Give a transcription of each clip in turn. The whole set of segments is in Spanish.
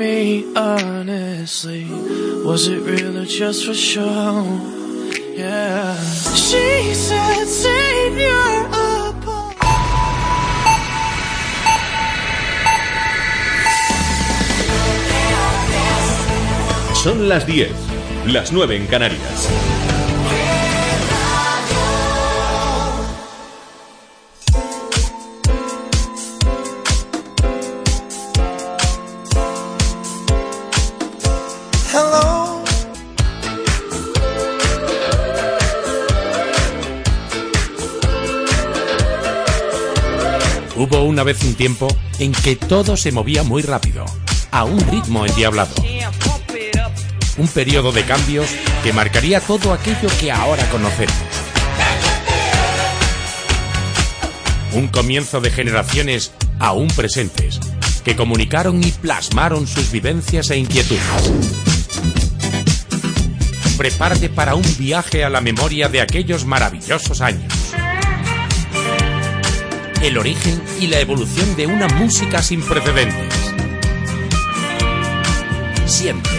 me honestly, was it real or just for show? Yeah. She said, save your. Son las 10, las 9 en Canarias. Una vez un tiempo en que todo se movía muy rápido, a un ritmo endiablado. Un periodo de cambios que marcaría todo aquello que ahora conocemos. Un comienzo de generaciones aún presentes que comunicaron y plasmaron sus vivencias e inquietudes. Prepárate para un viaje a la memoria de aquellos maravillosos años. El origen y la evolución de una música sin precedentes. Siente,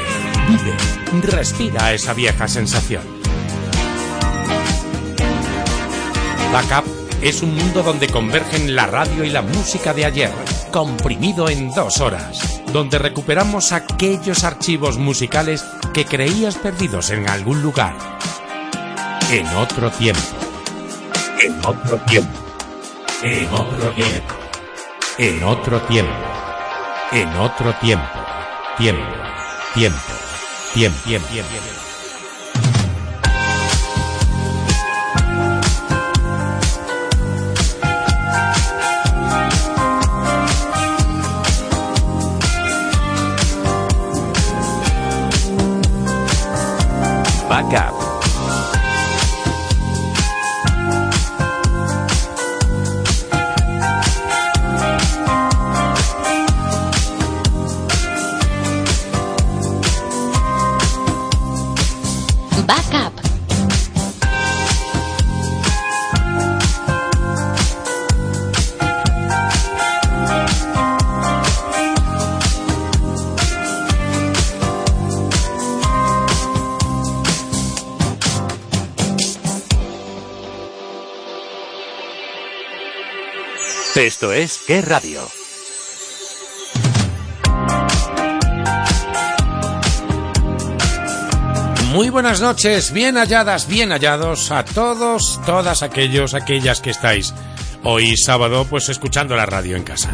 vive, respira esa vieja sensación. Backup es un mundo donde convergen la radio y la música de ayer, comprimido en dos horas, donde recuperamos aquellos archivos musicales que creías perdidos en algún lugar. En otro tiempo. En otro tiempo. En otro tiempo. En otro tiempo. En otro tiempo. Tiempo. Tiempo. Tiempo. Tiempo. tiempo. Esto es ¿Qué radio? Muy buenas noches, bien halladas, bien hallados a todos, todas aquellos, aquellas que estáis hoy sábado pues escuchando la radio en casa.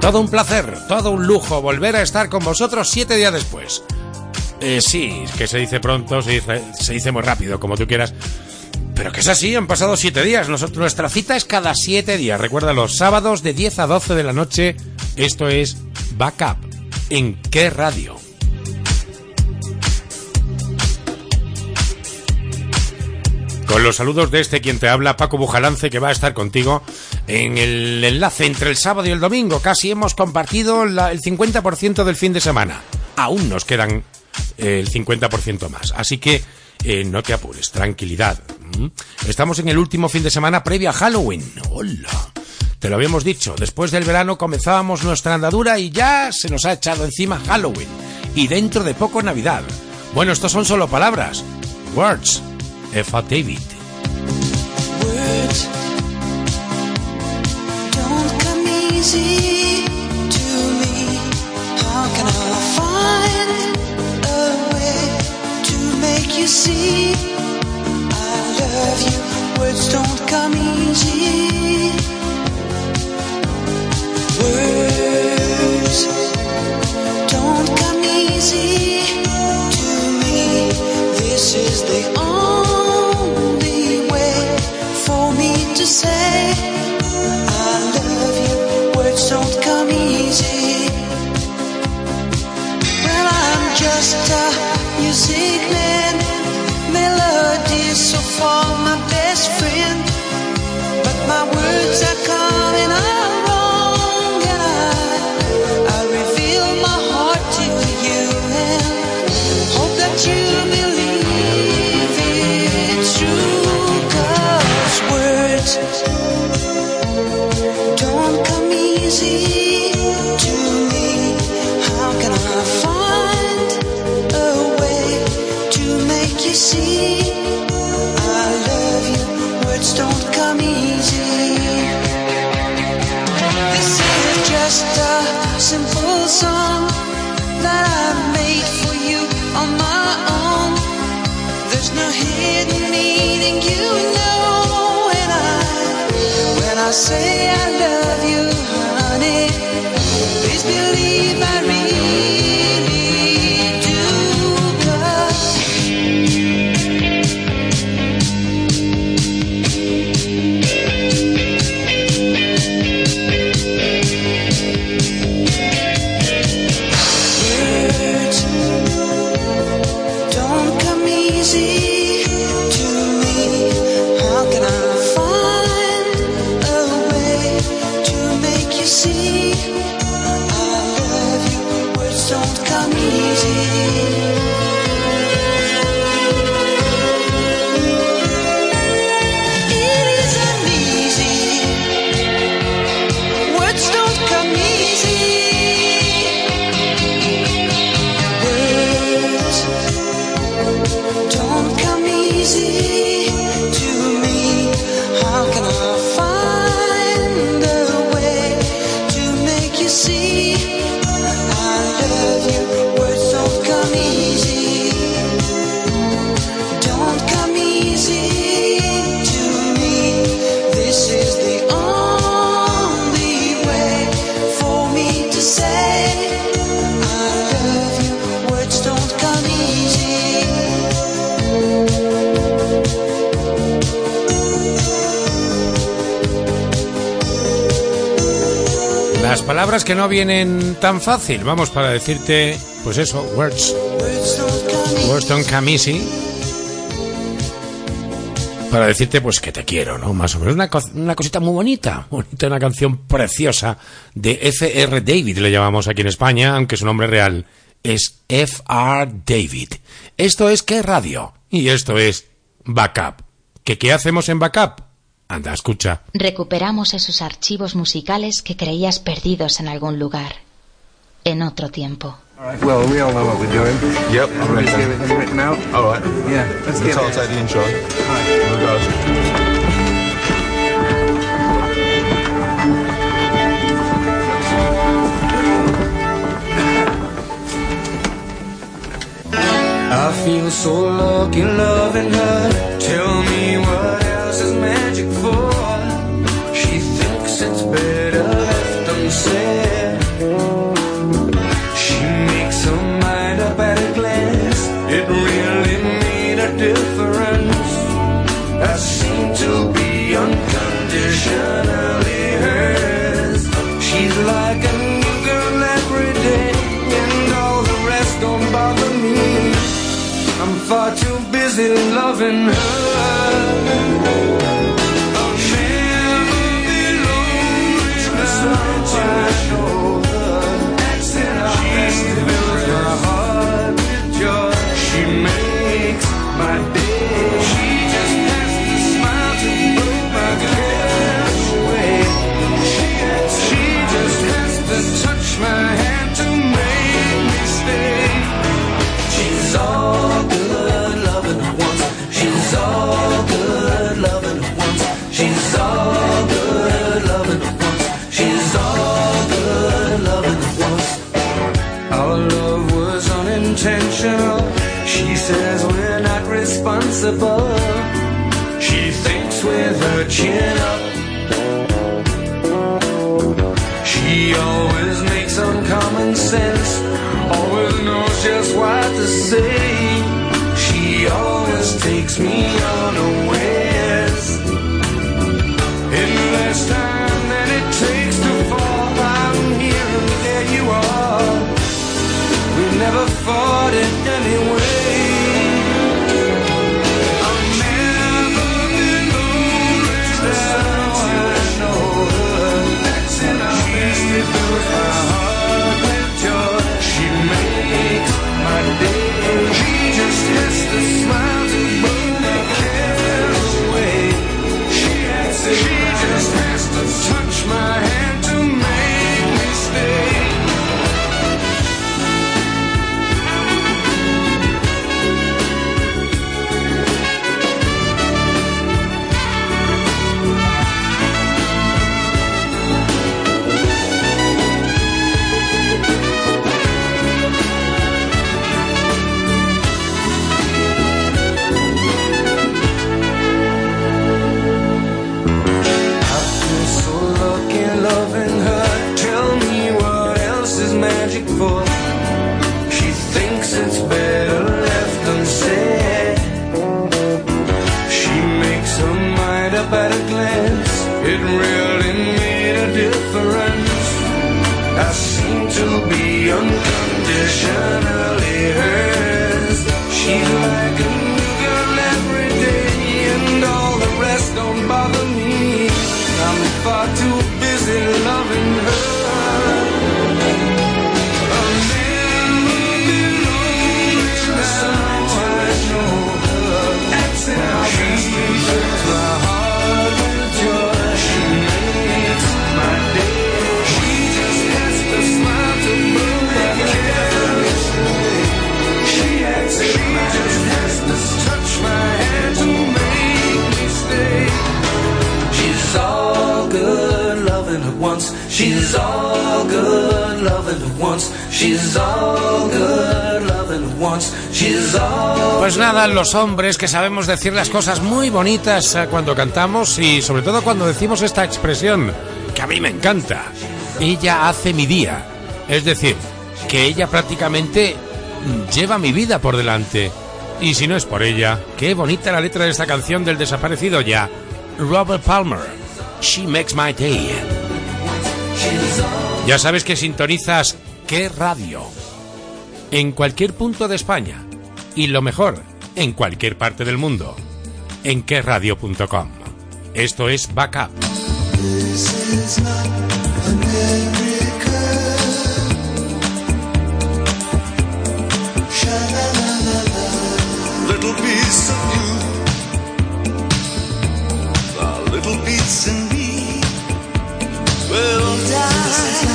Todo un placer, todo un lujo volver a estar con vosotros siete días después. Eh, sí, que se dice pronto, se dice, se dice muy rápido, como tú quieras. Pero que es así, han pasado siete días. Nuestra cita es cada siete días. Recuerda, los sábados de 10 a 12 de la noche. Esto es Backup. ¿En qué radio? Con los saludos de este quien te habla, Paco Bujalance, que va a estar contigo en el enlace entre el sábado y el domingo. Casi hemos compartido el 50% del fin de semana. Aún nos quedan eh, el 50% más. Así que eh, no te apures, tranquilidad. ¿Mm? Estamos en el último fin de semana previo a Halloween. Hola. Te lo habíamos dicho, después del verano comenzábamos nuestra andadura y ya se nos ha echado encima Halloween. Y dentro de poco Navidad. Bueno, estos son solo palabras. Words. F.A. David. Words don't come easy you see I love you? Words don't come easy. Words don't come easy to me. This is the only way for me to say I love you. Words don't come easy. Well, I'm just a music man. Far my best friend. But my words are Que no vienen tan fácil, vamos para decirte, pues eso, words, Words don't come. Para decirte, pues que te quiero, ¿no? Más o menos una cosita muy bonita, bonita, una canción preciosa de F.R. David, le llamamos aquí en España, aunque su nombre real es F.R. David. Esto es ¿Qué radio? Y esto es Backup. ¿Que qué hacemos en Backup? Anda, escucha. Recuperamos esos archivos musicales que creías perdidos en algún lugar, en otro tiempo. Well, we all know what we're doing. Yep, I'm ready. Let's get everything written out. All right. Yeah, let's get So I'll it. take the intro. Here we go. I feel so lucky loving her. Tell me what else is magic for? She thinks it's better left unsaid. She makes her mind up at a glance. It really made a difference. I seem to be unconditionally hers. She's like a new girl every day, and all the rest don't bother me. I'm far too busy loving her. Bye. Responsible. She thinks with her chin up. She always makes uncommon sense. Always knows just what to say. She always takes me unawares. Pues nada, los hombres que sabemos decir las cosas muy bonitas eh, cuando cantamos y sobre todo cuando decimos esta expresión, que a mí me encanta, ella hace mi día. Es decir, que ella prácticamente lleva mi vida por delante. Y si no es por ella, qué bonita la letra de esta canción del desaparecido ya, Robert Palmer. She makes my day. Ya sabes que sintonizas qué radio. En cualquier punto de España. Y lo mejor, en cualquier parte del mundo. En qué radio.com. Esto es Backup. little.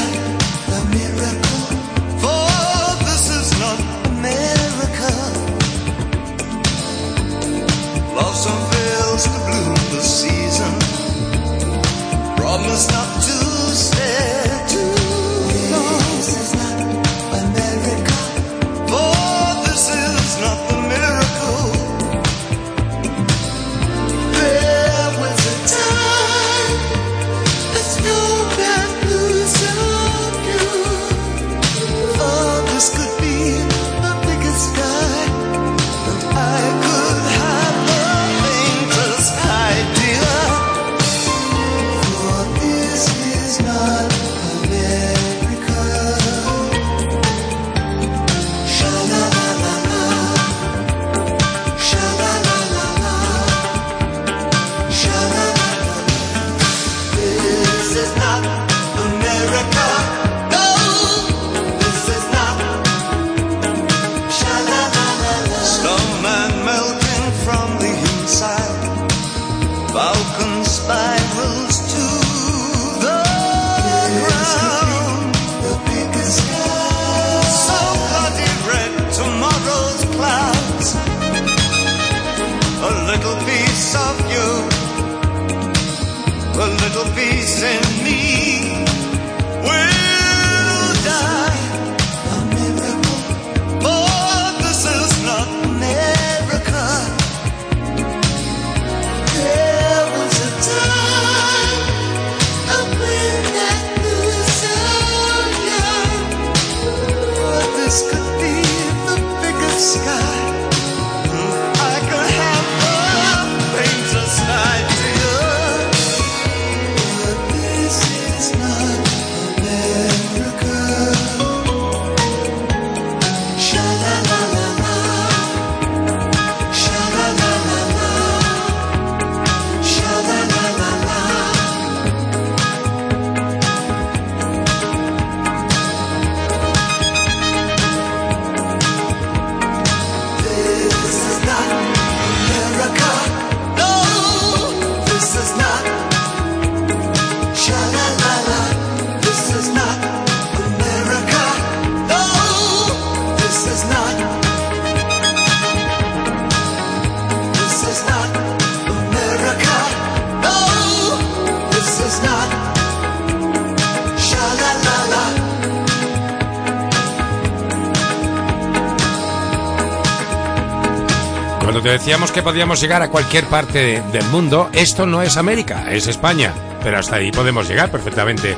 Decíamos que podíamos llegar a cualquier parte del mundo, esto no es América, es España. Pero hasta ahí podemos llegar perfectamente.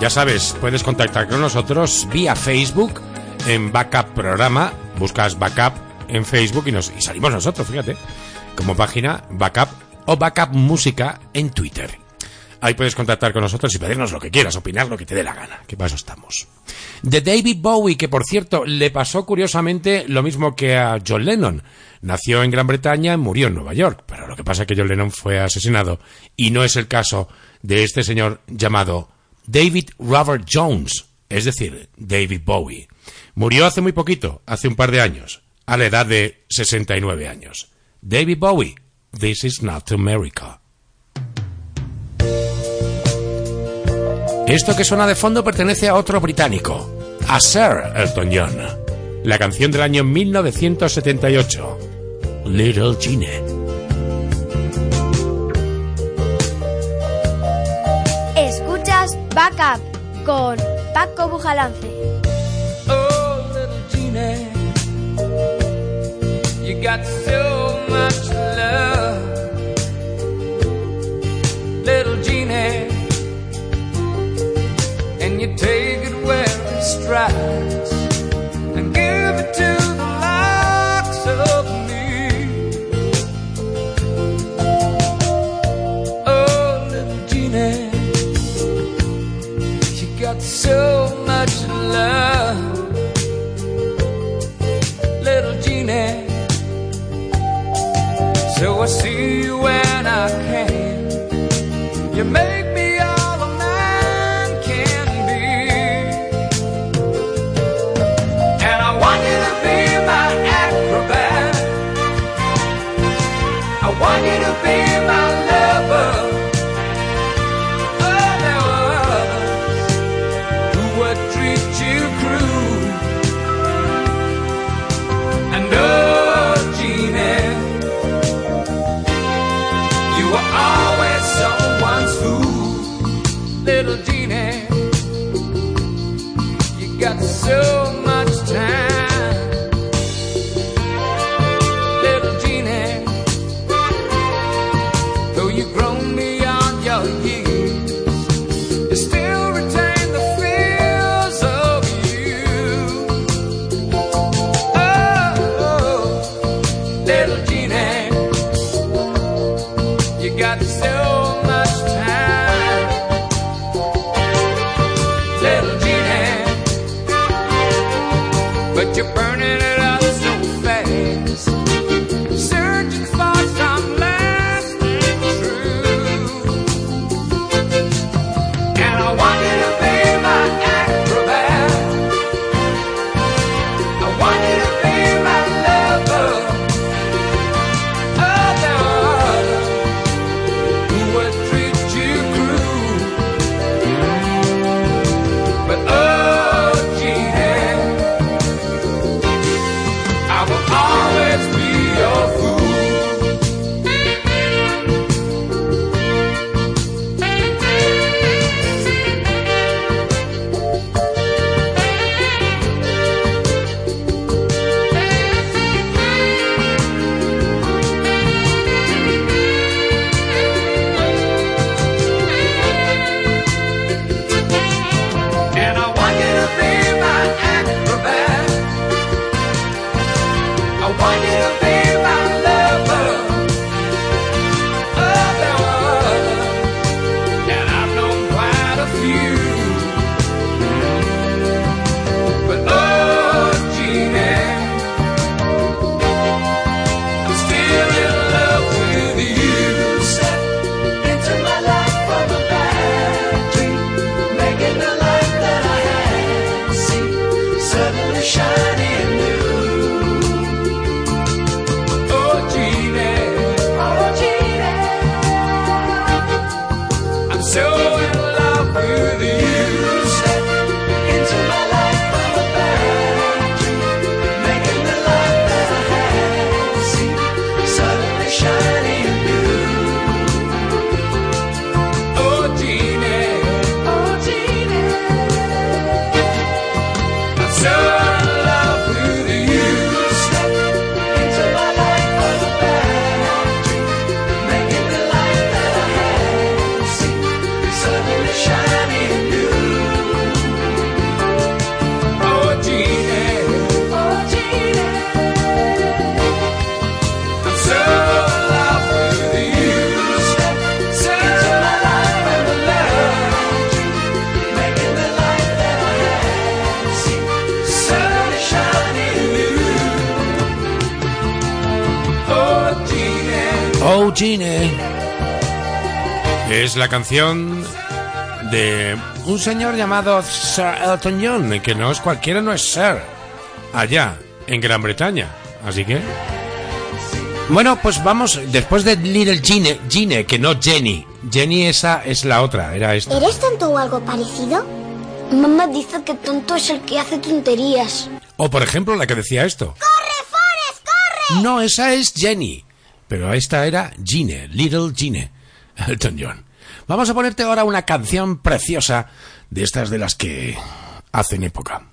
Ya sabes, puedes contactar con nosotros vía Facebook en Backup Programa. Buscas Backup en Facebook y, nos, y salimos nosotros, fíjate. Como página Backup o Backup Música en Twitter. Ahí puedes contactar con nosotros y pedirnos lo que quieras, opinar lo que te dé la gana, que para eso estamos. De David Bowie, que por cierto le pasó curiosamente lo mismo que a John Lennon. Nació en Gran Bretaña murió en Nueva York, pero lo que pasa es que John Lennon fue asesinado y no es el caso de este señor llamado David Robert Jones, es decir, David Bowie. Murió hace muy poquito, hace un par de años, a la edad de 69 años. David Bowie, This is not America. Esto que suena de fondo pertenece a otro británico, a Sir Elton John. La canción del año 1978, Little Gene. Escuchas Backup con Paco Bujalance. Oh, little Genie, you got you take it where it strikes Oh Gene. Es la canción de un señor llamado Sir Elton John, que no es cualquiera, no es Sir, allá, en Gran Bretaña. Así que... Bueno, pues vamos, después de Little Gine, Gine, que no Jenny. Jenny esa es la otra, era esta. ¿Eres tonto o algo parecido? Mamá dice que tonto es el que hace tonterías. O por ejemplo la que decía esto. ¡Corre, Forrest, corre! No, esa es Jenny. Pero esta era Gine, Little Gine, Elton John. Vamos a ponerte ahora una canción preciosa de estas de las que hacen época.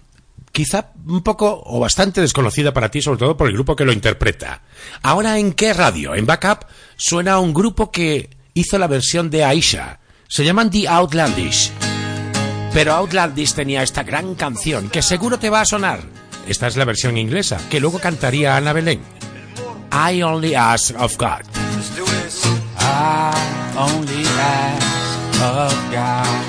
Quizá un poco o bastante desconocida para ti, sobre todo por el grupo que lo interpreta. Ahora, ¿en qué radio? En Backup suena un grupo que hizo la versión de Aisha. Se llaman The Outlandish. Pero Outlandish tenía esta gran canción que seguro te va a sonar. Esta es la versión inglesa, que luego cantaría Ana Belén. I only ask of God. I only ask of God.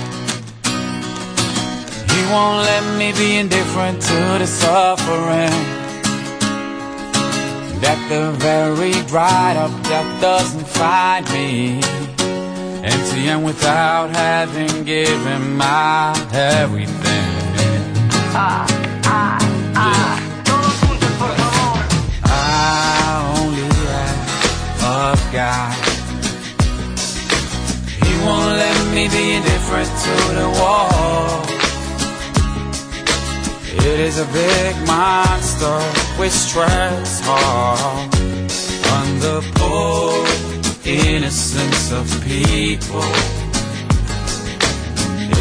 He won't let me be indifferent to the suffering. That the very dried of death doesn't find me empty and without having given my everything. I God. He won't let me be indifferent to the wall. It is a big monster which strikes hard on the poor innocence of people.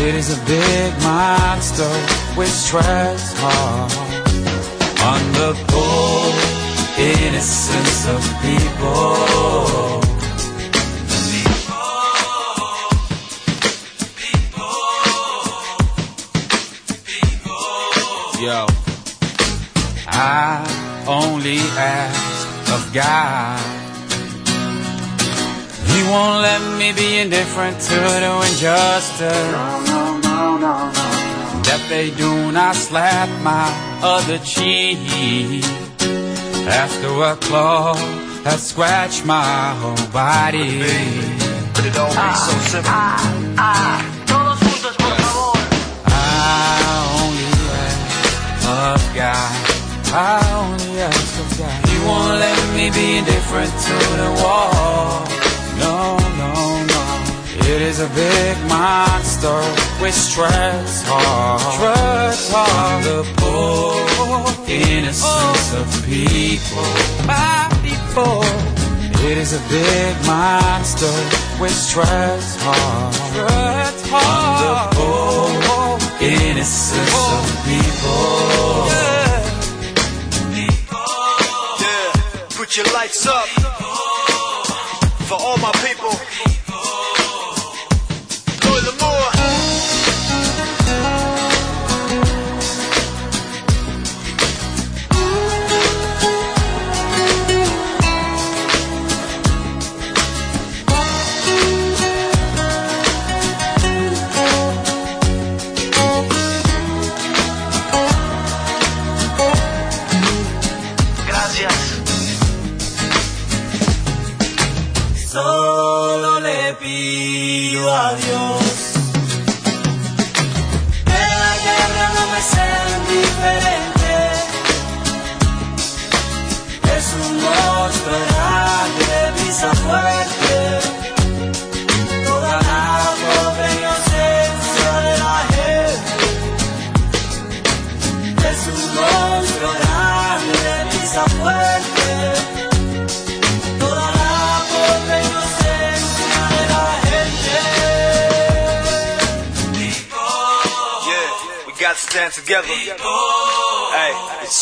It is a big monster which strikes hard on the poor innocence of people. Yo, I only ask of God. He won't let me be indifferent to the injustice. That they do not slap my other cheek. After a claw has scratched my whole body. But it don't be so simple. I only ask of God. I only ask of God. He won't let me be indifferent to the wall. No, no. It is a big monster which strikes hard. Strikes hard. The poor innocence of people. My people. It is a big monster which strikes hard. Strikes hard. The poor innocence of people. Yeah, put your lights up for all my people.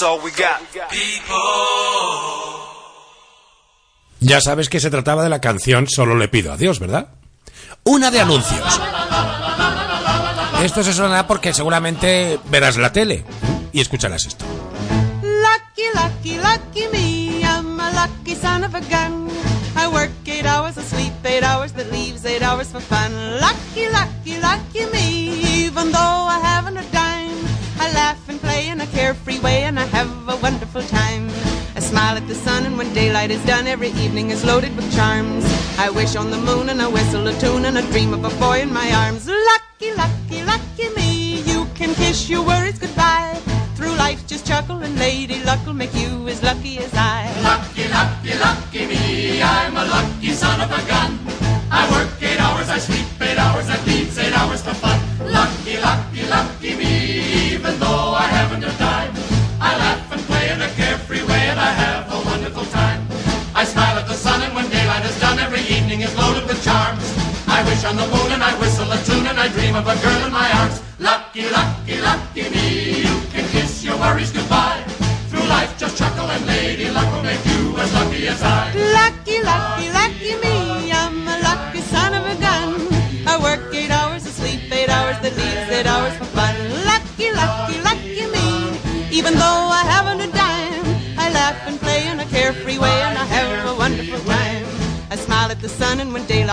All we got. Ya sabes que se trataba de la canción Solo le pido a Dios, ¿verdad? Una de anuncios. Esto se sonará porque seguramente verás la tele y escucharás esto. Lucky, lucky, lucky me. I'm a lucky son of a gun. I work eight hours, I sleep eight hours, that leaves eight hours for fun. Lucky, lucky, lucky me. Even though I haven't a dime, I laugh and play in a carefree way and I have a wonderful time. I smile at the sun and when daylight is done, every evening is loaded with charms. I wish on the moon and I whistle a tune and I dream of a boy in my arms. Lucky, lucky, lucky me, you can kiss your worries goodbye. Through life, just chuckle and lady luck will make you as lucky as I. Lucky, lucky, lucky me, I'm a lucky son of a gun. I work eight hours, I sleep eight hours, that leaves eight hours for fun. Lucky, lucky, lucky me, even though I haven't a dime. I laugh and play in a carefree way and I have a wonderful time. I smile at the sun and when daylight is done, every evening is loaded with charms. I wish on the moon and I whistle a tune and I dream of a girl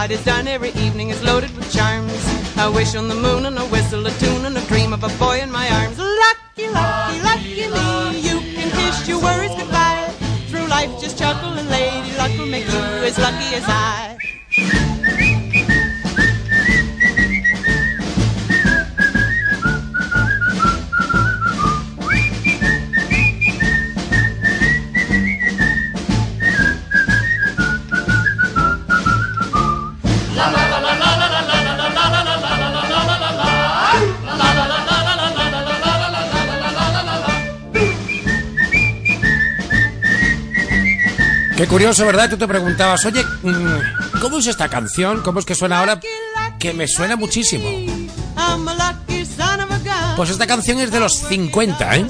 and is done, every evening is loaded with charms. I wish on the moon and I whistle a tune and I dream of a boy in my arms. Lucky, lucky, lucky me, you can kiss your worries goodbye. Through life, just chuckle and lady luck will make you as lucky as I. curioso, ¿verdad? Tú te preguntabas, oye, mm, ¿cómo es esta canción? ¿Cómo es que suena ahora? Que me suena muchísimo. Pues esta canción es de los 50, ¿eh?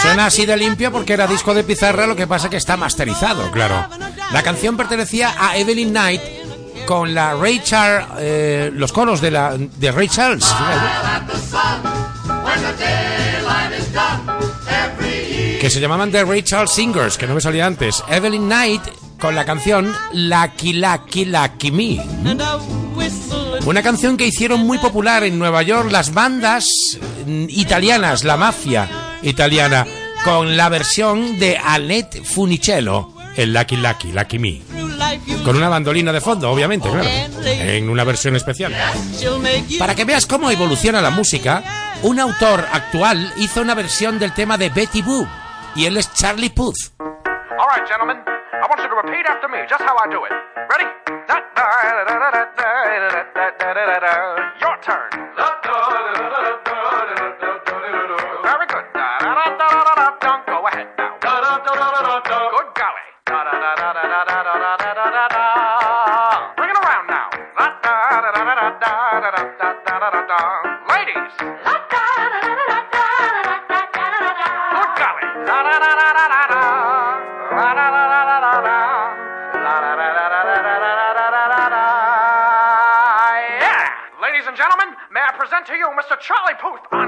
Suena así de limpio porque era disco de pizarra, lo que pasa que está masterizado, claro. La canción pertenecía a Evelyn Knight con la Ray eh, los coros de, la, de Ray Charles. Que se llamaban The Ray Charles Singers, que no me salía antes. Evelyn Knight con la canción Lucky Lucky Lucky Me. Una canción que hicieron muy popular en Nueva York las bandas mm, italianas, la mafia italiana, con la versión de Annette Funicello, el Lucky Lucky Lucky Me. Con una bandolina de fondo, obviamente, claro. En una versión especial. Para que veas cómo evoluciona la música, un autor actual hizo una versión del tema de Betty Boop. y él es Charlie Puth. All right, gentlemen. I want you to repeat after me just how I do it. Ready? Your turn. Very good. Don't Go ahead. Present to you Mr. Charlie Puth on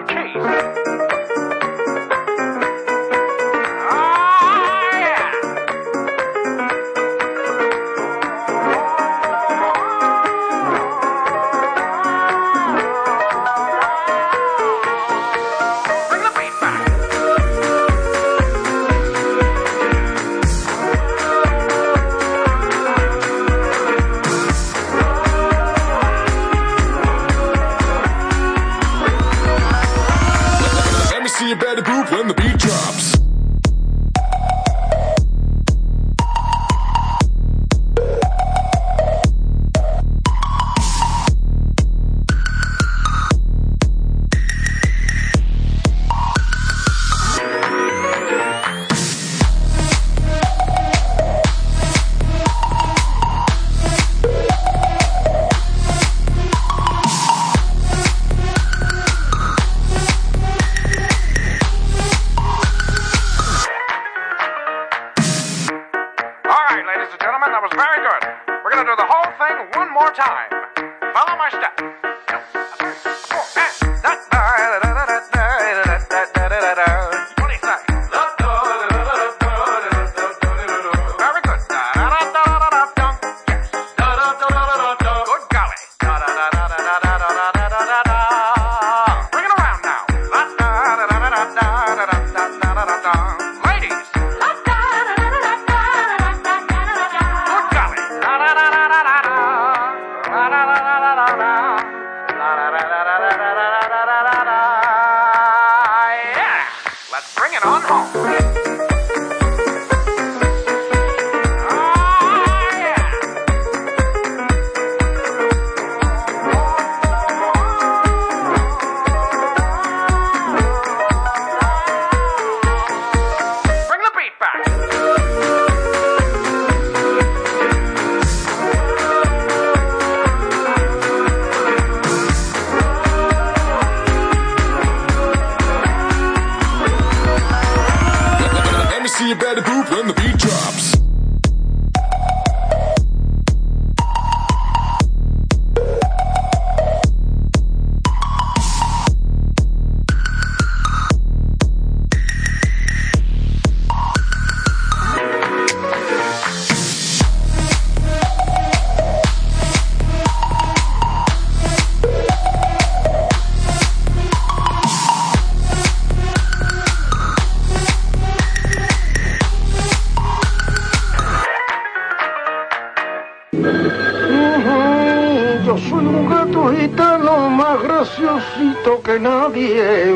que nadie.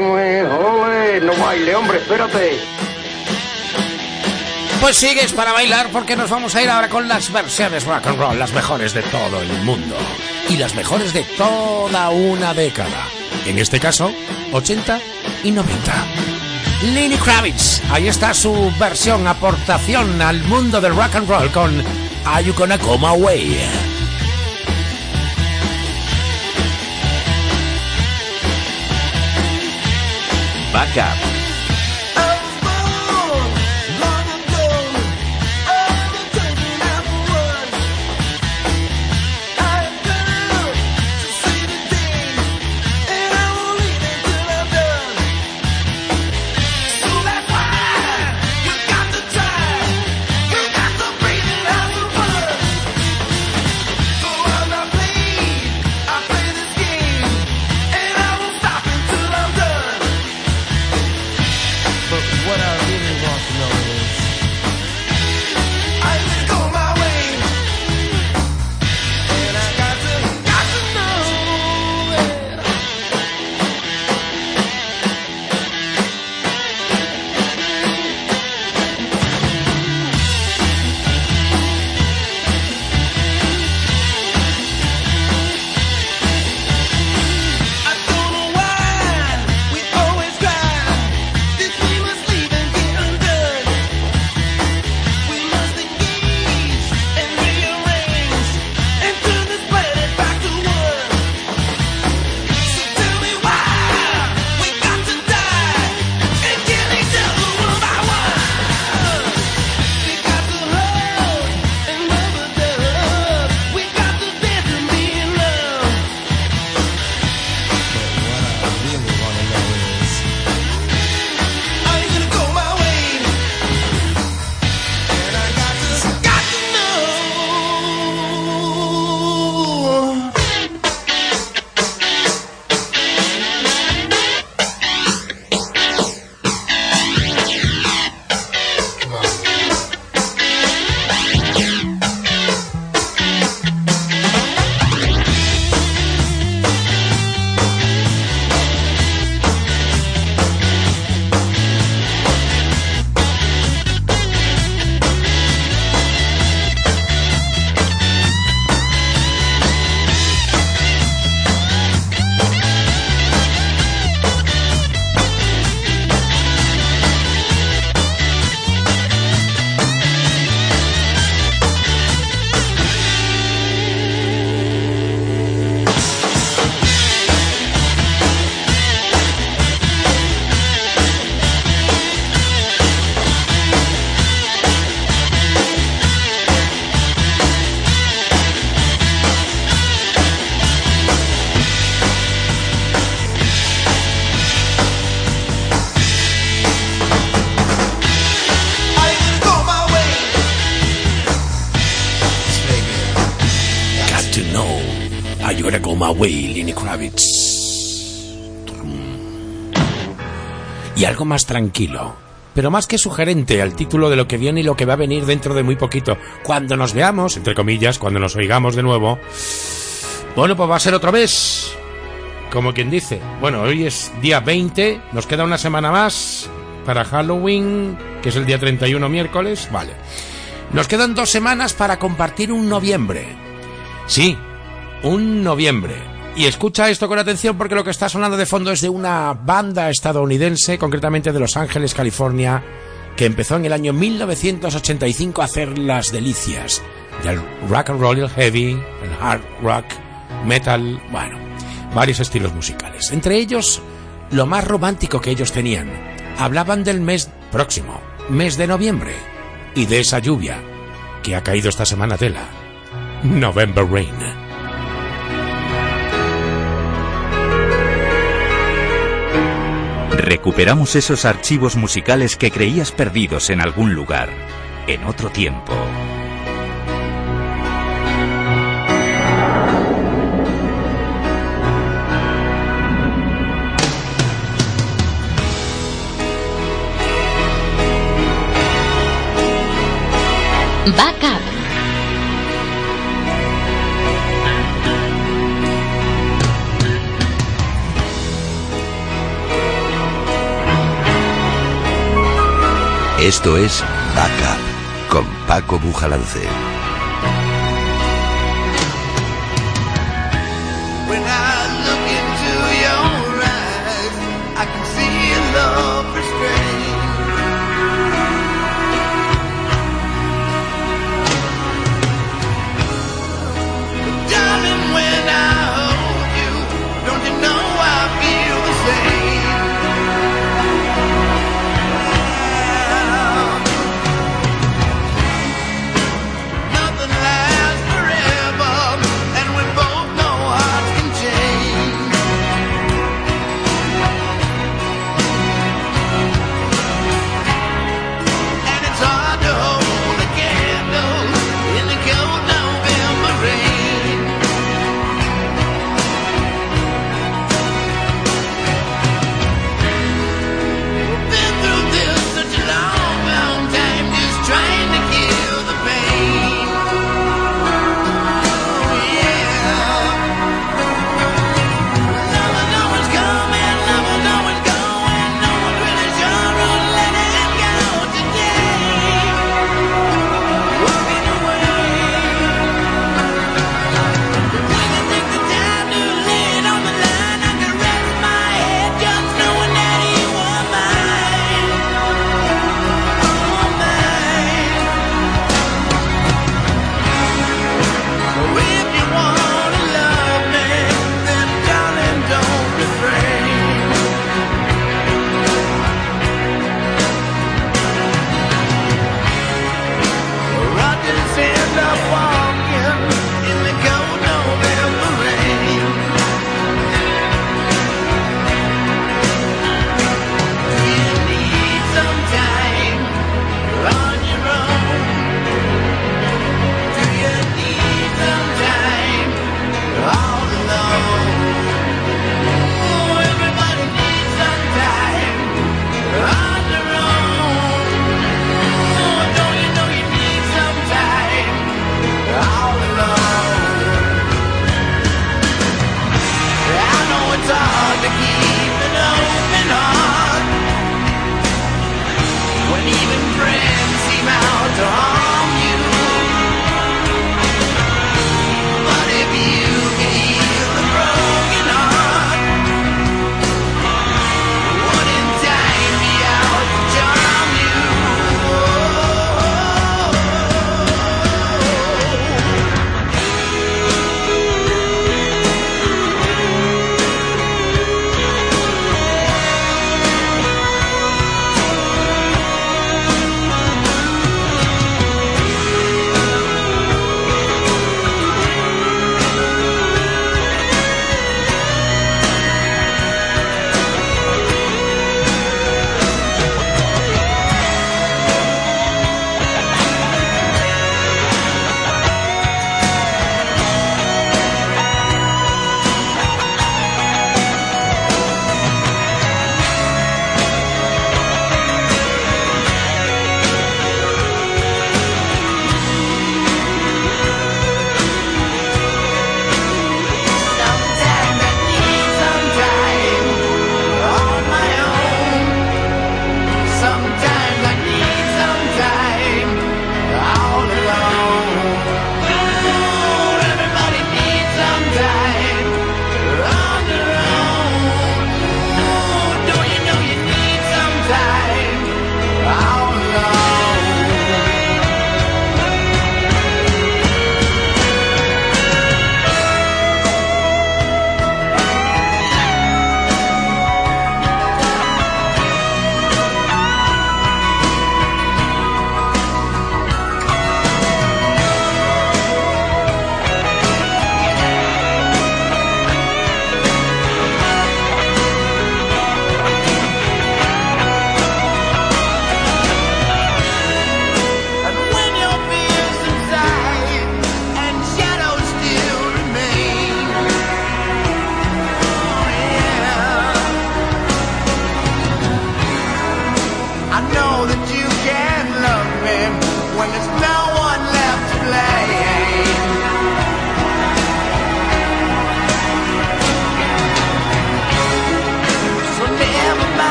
Ole, no baile, hombre, espérate. Pues sigues para bailar porque nos vamos a ir ahora con las versiones rock and roll, las mejores de todo el mundo y las mejores de toda una década. En este caso, 80 y 90. Lenny Kravitz, ahí está su versión, aportación al mundo del rock and roll con Are You Gonna Come Away? Backup. Go my way, Kravitz? Y algo más tranquilo, pero más que sugerente al título de lo que viene y lo que va a venir dentro de muy poquito. Cuando nos veamos, entre comillas, cuando nos oigamos de nuevo. Bueno, pues va a ser otra vez. Como quien dice. Bueno, hoy es día 20, nos queda una semana más para Halloween, que es el día 31 miércoles. Vale. Nos quedan dos semanas para compartir un noviembre. Sí, un noviembre. Y escucha esto con atención porque lo que está sonando de fondo es de una banda estadounidense, concretamente de Los Ángeles, California, que empezó en el año 1985 a hacer las delicias del rock and roll, el heavy, el hard rock, metal, bueno, varios estilos musicales. Entre ellos, lo más romántico que ellos tenían. Hablaban del mes próximo, mes de noviembre, y de esa lluvia que ha caído esta semana tela. November Rain. Recuperamos esos archivos musicales que creías perdidos en algún lugar, en otro tiempo. Esto es Backup con Paco Bujalance.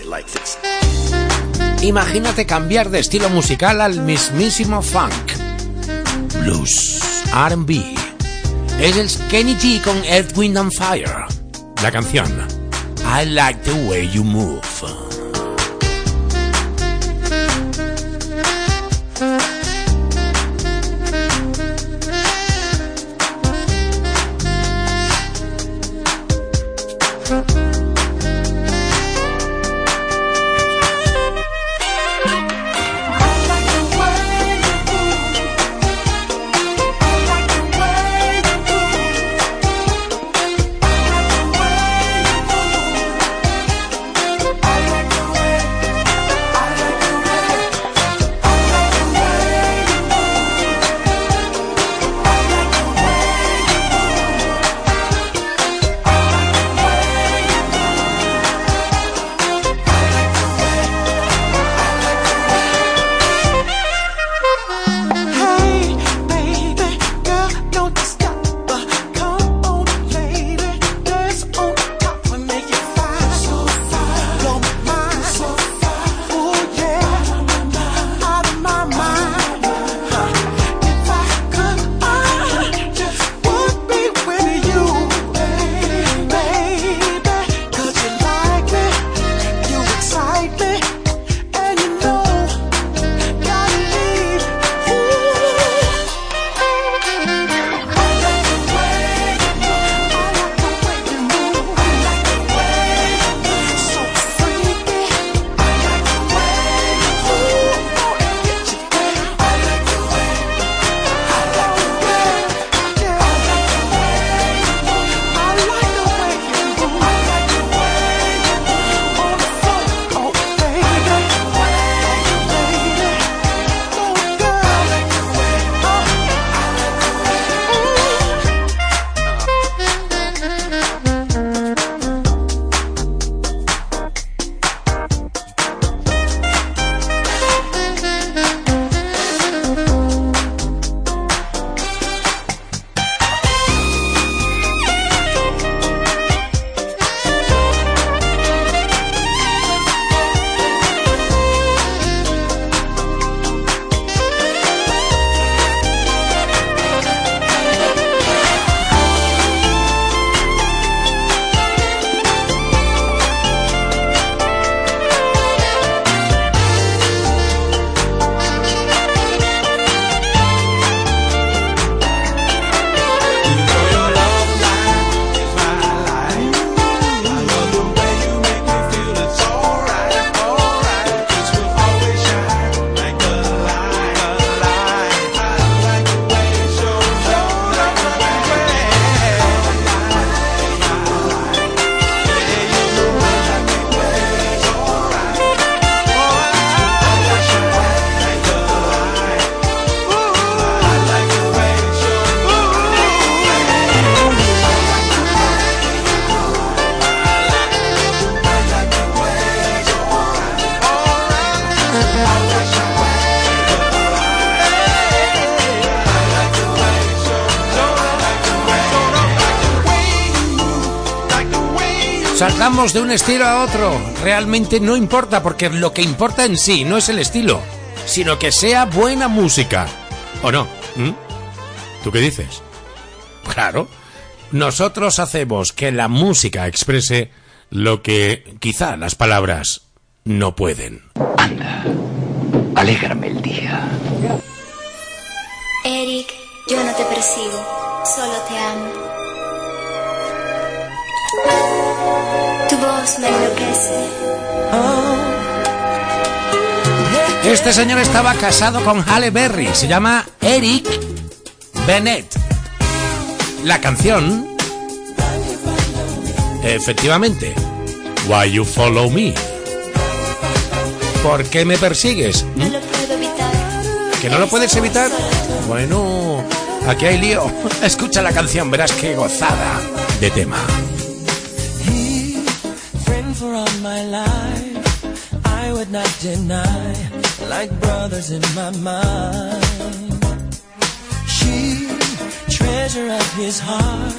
Like this. Imagínate cambiar de estilo musical al mismísimo funk, blues, R&B. Es el Kenny G con Earth, Wind and Fire. La canción I Like the Way You Move. De un estilo a otro. Realmente no importa porque lo que importa en sí no es el estilo, sino que sea buena música. ¿O no? ¿Mm? ¿Tú qué dices? Claro. Nosotros hacemos que la música exprese lo que quizá las palabras no pueden. Alégrame el día. Eric, yo no te persigo, solo te amo. Tu voz me enloquece. Este señor estaba casado con Halle Berry. Se llama Eric Bennett. La canción. Efectivamente. Why You Follow Me. ¿Por qué me persigues? ¿Mm? ¿Que no lo puedes evitar? Bueno, aquí hay lío. Escucha la canción, verás qué gozada de tema. life I would not deny Like brothers in my mind She, treasure of his heart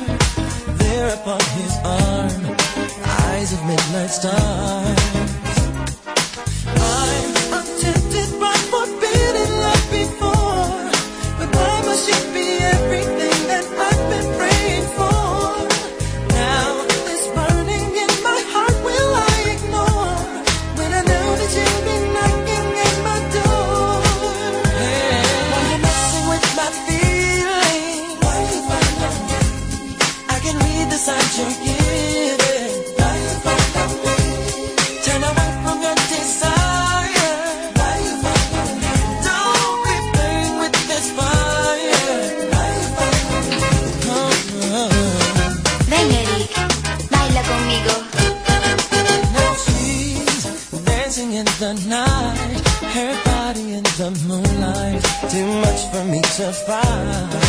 There upon his arm Eyes of midnight stars Before, but why must she be everything that I've been? night, her body in the moonlight, too much for me to find.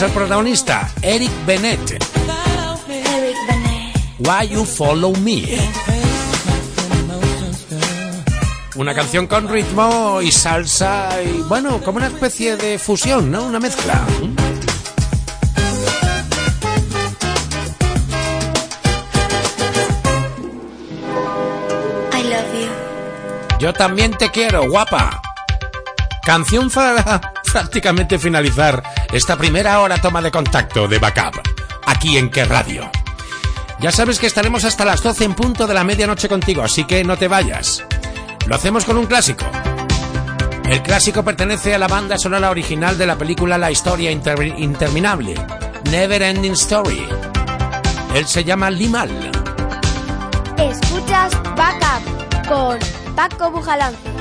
es el protagonista, Eric Bennett. Why You Follow Me. Una canción con ritmo y salsa y bueno, como una especie de fusión, ¿no? Una mezcla. I love you. Yo también te quiero, guapa. Canción para prácticamente finalizar esta primera hora toma de contacto de Backup, aquí en Que Radio. Ya sabes que estaremos hasta las 12 en punto de la medianoche contigo, así que no te vayas. Lo hacemos con un clásico. El clásico pertenece a la banda sonora original de la película La historia interminable, Never Ending Story. Él se llama Limal. Escuchas Backup con Paco Bujalance.